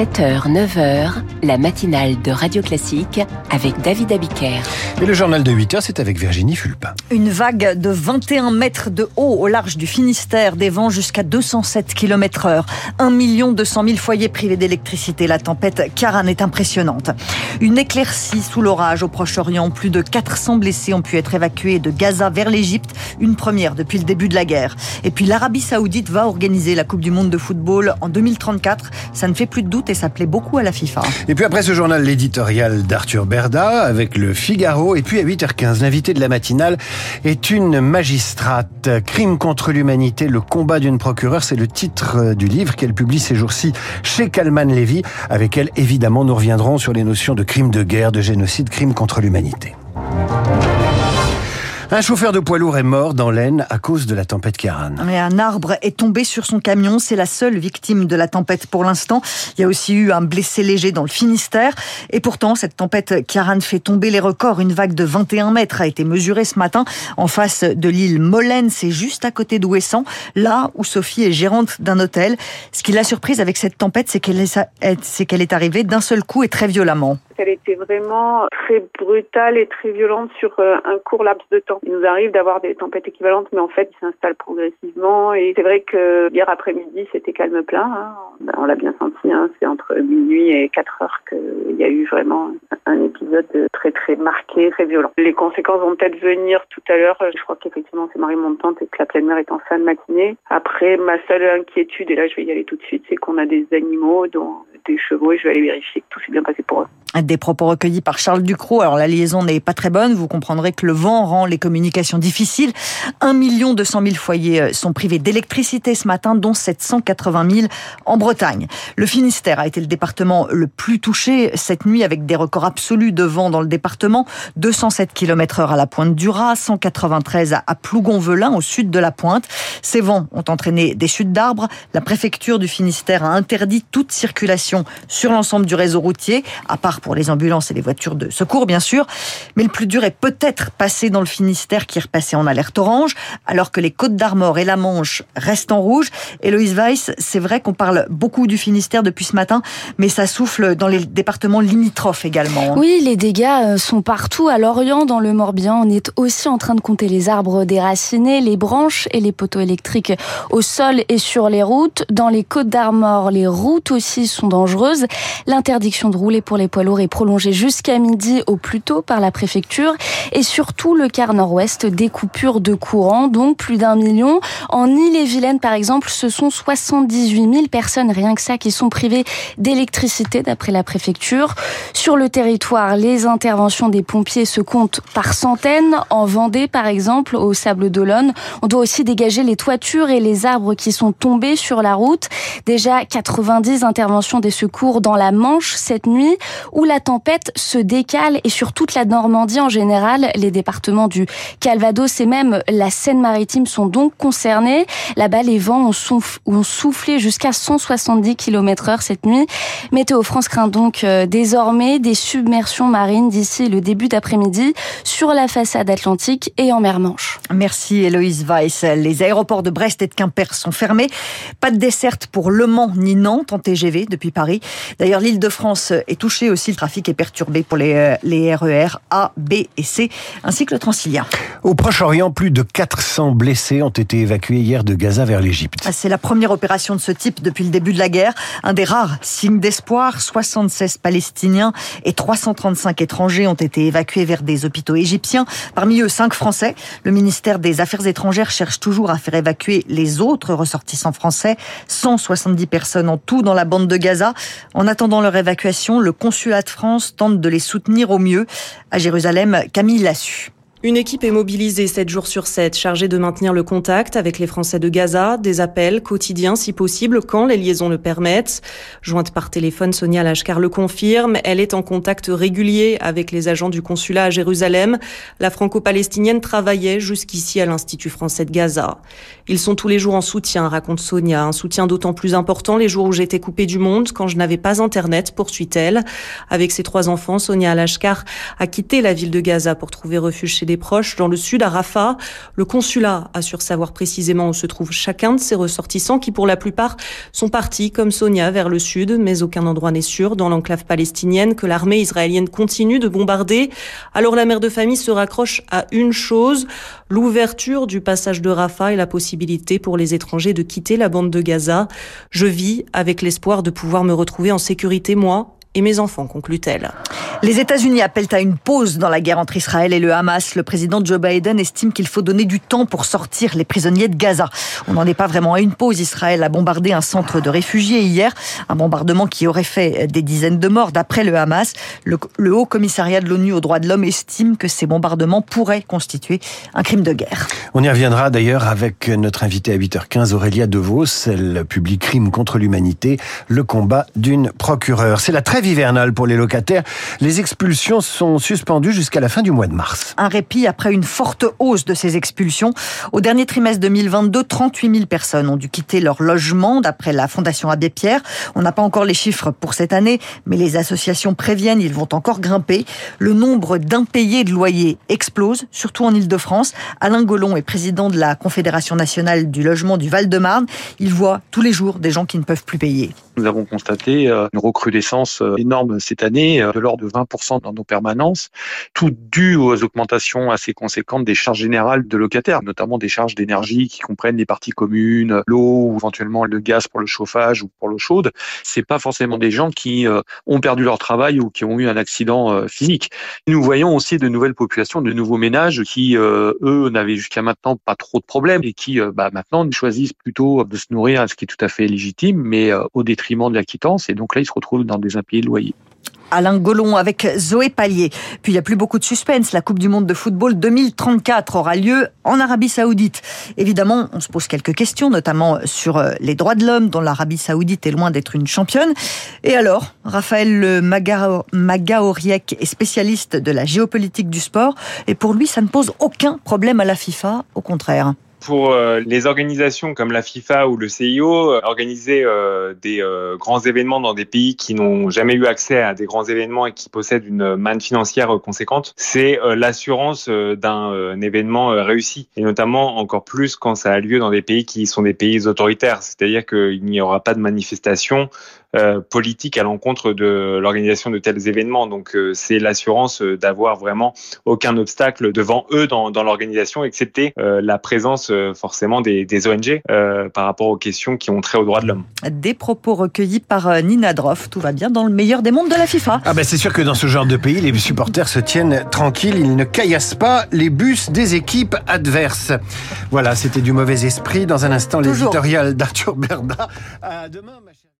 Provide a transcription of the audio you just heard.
7h, 9h, la matinale de Radio Classique avec David Abiker. Et le journal de 8h, c'est avec Virginie Fulpin. Une vague de 21 mètres de haut au large du Finistère, des vents jusqu'à 207 km heure. 1 200 000 foyers privés d'électricité. La tempête Karan est impressionnante. Une éclaircie sous l'orage au Proche-Orient. Plus de 400 blessés ont pu être évacués de Gaza vers l'Égypte. Une première depuis le début de la guerre. Et puis l'Arabie Saoudite va organiser la Coupe du Monde de football en 2034. Ça ne fait plus de doute et ça plaît beaucoup à la FIFA. Et puis après ce journal, l'éditorial d'Arthur Berda avec le Figaro. Et puis à 8h15, l'invité de la matinale est une magistrate. Crime contre l'humanité, le combat d'une procureure, c'est le titre du livre qu'elle publie ces jours-ci chez Kalman Levy. Avec elle, évidemment, nous reviendrons sur les notions de crime de guerre, de génocide, crime contre l'humanité. Un chauffeur de poids lourd est mort dans l'Aisne à cause de la tempête Kiaran. Mais un arbre est tombé sur son camion. C'est la seule victime de la tempête pour l'instant. Il y a aussi eu un blessé léger dans le Finistère. Et pourtant, cette tempête Kiaran fait tomber les records. Une vague de 21 mètres a été mesurée ce matin en face de l'île Molène. C'est juste à côté d'Ouessant, là où Sophie est gérante d'un hôtel. Ce qui l'a surprise avec cette tempête, c'est qu'elle est, qu'elle est arrivée d'un seul coup et très violemment elle était vraiment très brutale et très violente sur euh, un court laps de temps. Il nous arrive d'avoir des tempêtes équivalentes, mais en fait, ils s'installent progressivement. Et c'est vrai que hier après-midi, c'était calme plein. Hein. Ben, on l'a bien senti. Hein. C'est entre minuit et 4 heures qu'il y a eu vraiment un épisode très très marqué, très violent. Les conséquences vont peut-être venir tout à l'heure. Je crois qu'effectivement, c'est marée montante et que la pleine mer est en fin de matinée. Après, ma seule inquiétude, et là je vais y aller tout de suite, c'est qu'on a des animaux, dont des chevaux, et je vais aller vérifier que tout s'est bien passé pour eux. Des propos recueillis par Charles Ducrot. Alors la liaison n'est pas très bonne. Vous comprendrez que le vent rend les communications difficiles. 1 million 200 000 foyers euh, sont privés d'électricité ce matin, dont 780 000 en Bretagne. Le Finistère a été le département le plus touché cette nuit avec des records absolus de vent dans le département. 207 km heure à la pointe du Raz, 193 à Plougonvelin au sud de la pointe. Ces vents ont entraîné des chutes d'arbres. La préfecture du Finistère a interdit toute circulation sur l'ensemble du réseau routier, à part pour les ambulances et les voitures de secours, bien sûr. Mais le plus dur est peut-être passé dans le Finistère qui est repassé en alerte orange, alors que les Côtes d'Armor et la Manche restent en rouge. Héloïse Weiss, c'est vrai qu'on parle beaucoup du Finistère depuis ce matin, mais ça souffle dans les départements limitrophes également. Hein. Oui, les dégâts euh, sont partout. À Lorient, dans le Morbihan, on est aussi en train de compter les arbres déracinés, les branches et les poteaux électriques au sol et sur les routes. Dans les Côtes d'Armor, les routes aussi sont L'interdiction de rouler pour les poids est prolongé jusqu'à midi au plus tôt par la préfecture et surtout le quart nord-ouest des coupures de courant, donc plus d'un million. En Ille-et-Vilaine, par exemple, ce sont 78 000 personnes, rien que ça, qui sont privées d'électricité d'après la préfecture. Sur le territoire, les interventions des pompiers se comptent par centaines. En Vendée, par exemple, au Sable d'Olonne, on doit aussi dégager les toitures et les arbres qui sont tombés sur la route. Déjà 90 interventions des secours dans la Manche cette nuit où la tempête se décale et sur toute la Normandie en général, les départements du Calvados et même la Seine-Maritime sont donc concernés. Là-bas, les vents ont, soufflé jusqu'à 170 km heure cette nuit. Météo France craint donc euh, désormais des submersions marines d'ici le début d'après-midi sur la façade atlantique et en mer Manche. Merci Héloïse Weiss. Les aéroports de Brest et de Quimper sont fermés. Pas de desserte pour Le Mans ni Nantes en TGV depuis Paris. D'ailleurs, l'île de France est touchée aussi le trafic est perturbé pour les, euh, les RER e A, B et C, ainsi que le Transilien. Au Proche-Orient, plus de 400 blessés ont été évacués hier de Gaza vers l'Égypte. Ah, c'est la première opération de ce type depuis le début de la guerre. Un des rares signes d'espoir. 76 Palestiniens et 335 étrangers ont été évacués vers des hôpitaux égyptiens. Parmi eux, 5 Français. Le ministère des Affaires étrangères cherche toujours à faire évacuer les autres ressortissants français. 170 personnes en tout dans la bande de Gaza. En attendant leur évacuation, le consulat de France tente de les soutenir au mieux. À Jérusalem, Camille l'a su. Une équipe est mobilisée 7 jours sur 7, chargée de maintenir le contact avec les Français de Gaza, des appels quotidiens si possible quand les liaisons le permettent. Jointe par téléphone, Sonia Lashkar le confirme. Elle est en contact régulier avec les agents du consulat à Jérusalem. La franco-palestinienne travaillait jusqu'ici à l'Institut français de Gaza. Ils sont tous les jours en soutien, raconte Sonia. Un soutien d'autant plus important les jours où j'étais coupée du monde, quand je n'avais pas Internet, poursuit-elle. Avec ses trois enfants, Sonia Lashkar a quitté la ville de Gaza pour trouver refuge chez proches dans le sud à Rafah. Le consulat assure savoir précisément où se trouve chacun de ses ressortissants qui pour la plupart sont partis comme Sonia vers le sud, mais aucun endroit n'est sûr dans l'enclave palestinienne que l'armée israélienne continue de bombarder. Alors la mère de famille se raccroche à une chose, l'ouverture du passage de Rafah et la possibilité pour les étrangers de quitter la bande de Gaza. Je vis avec l'espoir de pouvoir me retrouver en sécurité, moi et mes enfants, conclut-elle. Les États-Unis appellent à une pause dans la guerre entre Israël et le Hamas. Le président Joe Biden estime qu'il faut donner du temps pour sortir les prisonniers de Gaza. On n'en est pas vraiment à une pause. Israël a bombardé un centre de réfugiés hier, un bombardement qui aurait fait des dizaines de morts d'après le Hamas. Le, le Haut Commissariat de l'ONU aux droits de l'homme estime que ces bombardements pourraient constituer un crime de guerre. On y reviendra d'ailleurs avec notre invitée à 8h15, Aurélia DeVos. Elle publie Crime contre l'humanité, le combat d'une procureure. C'est la hivernale pour les locataires. Les expulsions sont suspendues jusqu'à la fin du mois de mars. Un répit après une forte hausse de ces expulsions. Au dernier trimestre 2022, 38 000 personnes ont dû quitter leur logement, d'après la Fondation Abbé Pierre. On n'a pas encore les chiffres pour cette année, mais les associations préviennent, ils vont encore grimper. Le nombre d'impayés de loyers explose, surtout en Ile-de-France. Alain Gollon est président de la Confédération nationale du logement du Val-de-Marne. Il voit tous les jours des gens qui ne peuvent plus payer. Nous avons constaté une recrudescence énorme cette année, de l'ordre de 20% dans nos permanences, tout dû aux augmentations assez conséquentes des charges générales de locataires, notamment des charges d'énergie qui comprennent les parties communes, l'eau ou éventuellement le gaz pour le chauffage ou pour l'eau chaude. C'est pas forcément des gens qui ont perdu leur travail ou qui ont eu un accident physique. Nous voyons aussi de nouvelles populations, de nouveaux ménages qui, eux, n'avaient jusqu'à maintenant pas trop de problèmes et qui, bah, maintenant, choisissent plutôt de se nourrir, ce qui est tout à fait légitime, mais au détriment de la quittance. Et donc là, ils se retrouvent dans des impayés de loyer. Alain Gollon avec Zoé Pallier. Puis il n'y a plus beaucoup de suspense. La Coupe du Monde de football 2034 aura lieu en Arabie Saoudite. Évidemment, on se pose quelques questions, notamment sur les droits de l'homme, dont l'Arabie Saoudite est loin d'être une championne. Et alors, Raphaël Magaoriek est spécialiste de la géopolitique du sport. Et pour lui, ça ne pose aucun problème à la FIFA. Au contraire pour les organisations comme la FIFA ou le CIO, organiser des grands événements dans des pays qui n'ont jamais eu accès à des grands événements et qui possèdent une manne financière conséquente, c'est l'assurance d'un événement réussi. Et notamment encore plus quand ça a lieu dans des pays qui sont des pays autoritaires. C'est-à-dire qu'il n'y aura pas de manifestation euh, politique à l'encontre de l'organisation de tels événements. Donc euh, c'est l'assurance d'avoir vraiment aucun obstacle devant eux dans, dans l'organisation, excepté euh, la présence forcément des, des ONG par rapport aux questions qui ont trait aux droits de l'homme. Des propos recueillis par Nina Droff. Tout va bien dans le meilleur des mondes de la FIFA. Ah ben c'est sûr que dans ce genre de pays, les supporters se tiennent tranquilles. Ils ne caillassent pas les bus des équipes adverses. Voilà, c'était du mauvais esprit. Dans un instant, l'éditorial d'Arthur Berda. À demain.